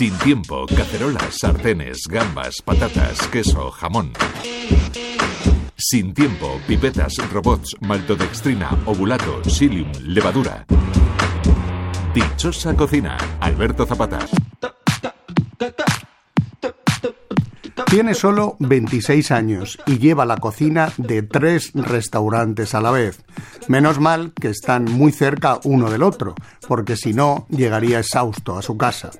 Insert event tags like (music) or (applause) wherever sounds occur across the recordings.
Sin tiempo, cacerolas, sartenes, gambas, patatas, queso, jamón. Sin tiempo, pipetas, robots, maltodextrina, ovulato, psyllium, levadura. Dichosa cocina, Alberto Zapata. Tiene solo 26 años y lleva la cocina de tres restaurantes a la vez. Menos mal que están muy cerca uno del otro, porque si no, llegaría exhausto a su casa.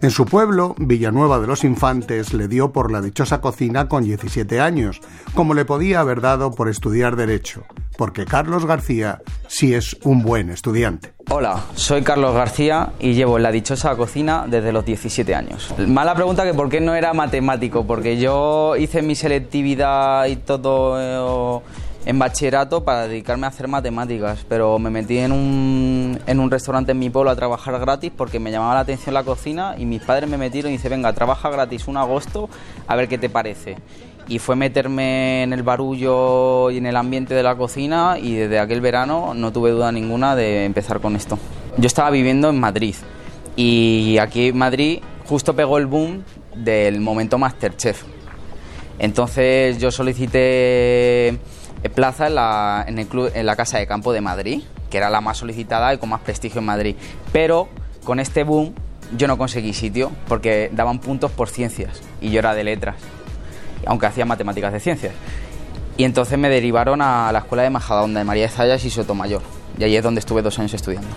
En su pueblo, Villanueva de los Infantes, le dio por la dichosa cocina con 17 años, como le podía haber dado por estudiar Derecho, porque Carlos García sí es un buen estudiante. Hola, soy Carlos García y llevo en la dichosa cocina desde los 17 años. Mala pregunta que por qué no era matemático, porque yo hice mi selectividad y todo en bachillerato para dedicarme a hacer matemáticas, pero me metí en un, en un restaurante en mi pueblo a trabajar gratis porque me llamaba la atención la cocina y mis padres me metieron y dice, venga, trabaja gratis un agosto a ver qué te parece y fue meterme en el barullo y en el ambiente de la cocina y desde aquel verano no tuve duda ninguna de empezar con esto. Yo estaba viviendo en Madrid y aquí en Madrid justo pegó el boom del momento Masterchef. Entonces yo solicité plaza en la, en, el club, en la Casa de Campo de Madrid, que era la más solicitada y con más prestigio en Madrid. Pero con este boom yo no conseguí sitio porque daban puntos por ciencias y yo era de letras aunque hacía matemáticas de ciencias. Y entonces me derivaron a la escuela de Majadahonda, de María de Zayas y Sotomayor. Y ahí es donde estuve dos años estudiando.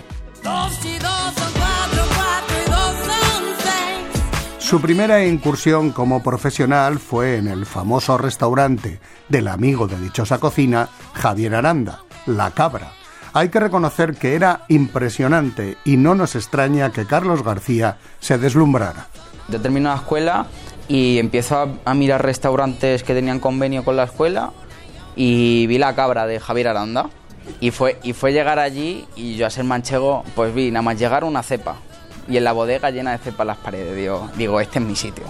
Su primera incursión como profesional fue en el famoso restaurante del amigo de dichosa cocina, Javier Aranda, La Cabra. Hay que reconocer que era impresionante y no nos extraña que Carlos García se deslumbrara. Yo termino la escuela y empiezo a, mirar restaurantes que tenían convenio con la escuela y vi la cabra de Javier Aranda. Y fue, y fue llegar allí y yo a ser manchego, pues vi nada más llegar una cepa y en la bodega llena de cepa las paredes. Digo, digo, este es mi sitio.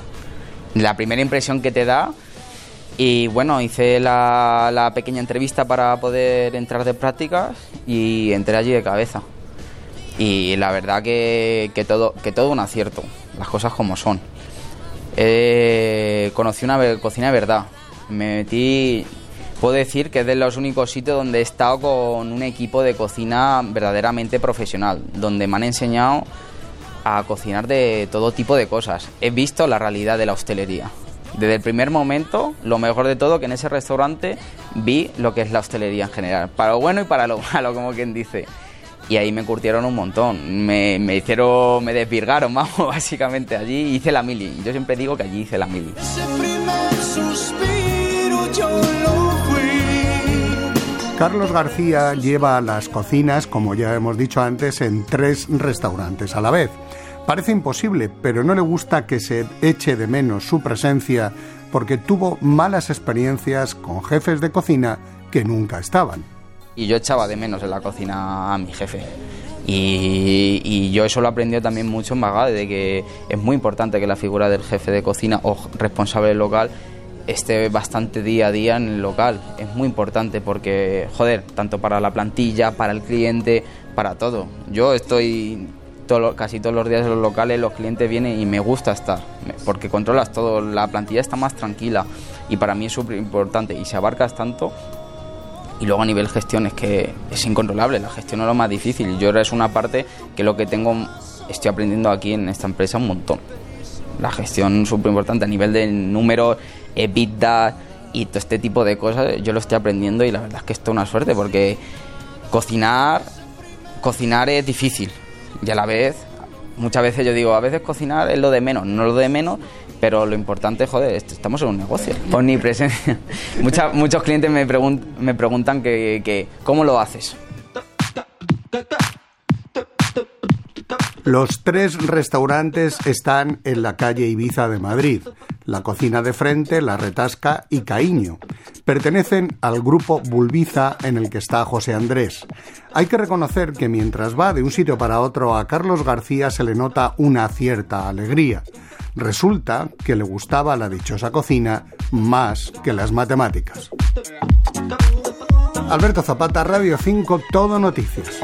La primera impresión que te da y bueno, hice la, la, pequeña entrevista para poder entrar de prácticas y entré allí de cabeza. Y la verdad que, que, todo, que todo un acierto, las cosas como son eh, conocí una cocina de verdad. Me metí, puedo decir que es de los únicos sitios donde he estado con un equipo de cocina verdaderamente profesional, donde me han enseñado a cocinar de todo tipo de cosas. He visto la realidad de la hostelería. Desde el primer momento, lo mejor de todo, que en ese restaurante vi lo que es la hostelería en general, para lo bueno y para lo (laughs) malo, como quien dice y ahí me curtieron un montón. Me, me, hicieron, me desvirgaron, (laughs) vamos, básicamente. Allí hice la mili. Yo siempre digo que allí hice la mili. Carlos García lleva las cocinas, como ya hemos dicho antes, en tres restaurantes a la vez. Parece imposible, pero no le gusta que se eche de menos su presencia porque tuvo malas experiencias con jefes de cocina que nunca estaban y yo echaba de menos en la cocina a mi jefe. Y, yo eso lo aprendí también mucho en Magade, de que es muy importante que la figura del jefe de cocina o responsable local esté bastante día a día en el local. Es muy importante porque, joder, tanto para la plantilla, para el cliente, para todo. Yo estoy casi todos los días en los locales, los clientes vienen y me gusta estar, porque controlas todo, la plantilla está más tranquila y para mí es súper importante y si abarcas tanto, y luego a nivel gestión es que es incontrolable, la gestión es lo más difícil. Yo ahora es una parte que lo que tengo, estoy aprendiendo aquí en esta empresa un montón. La gestión es súper importante a nivel de números, EBITDA y todo este tipo de cosas, yo lo estoy aprendiendo y la verdad es que esto es una suerte porque cocinar, cocinar es difícil y a la vez, muchas veces yo digo, a veces cocinar es lo de menos, no lo de menos, pero lo importante, joder, estamos en un negocio. (laughs) Omnipresencia. (laughs) Mucha, muchos clientes me, me preguntan que, que, cómo lo haces. Los tres restaurantes están en la calle Ibiza de Madrid, la cocina de frente, la retasca y Caíño. Pertenecen al grupo Bulbiza en el que está José Andrés. Hay que reconocer que mientras va de un sitio para otro a Carlos García se le nota una cierta alegría. Resulta que le gustaba la dichosa cocina más que las matemáticas. Alberto Zapata, Radio 5, Todo Noticias.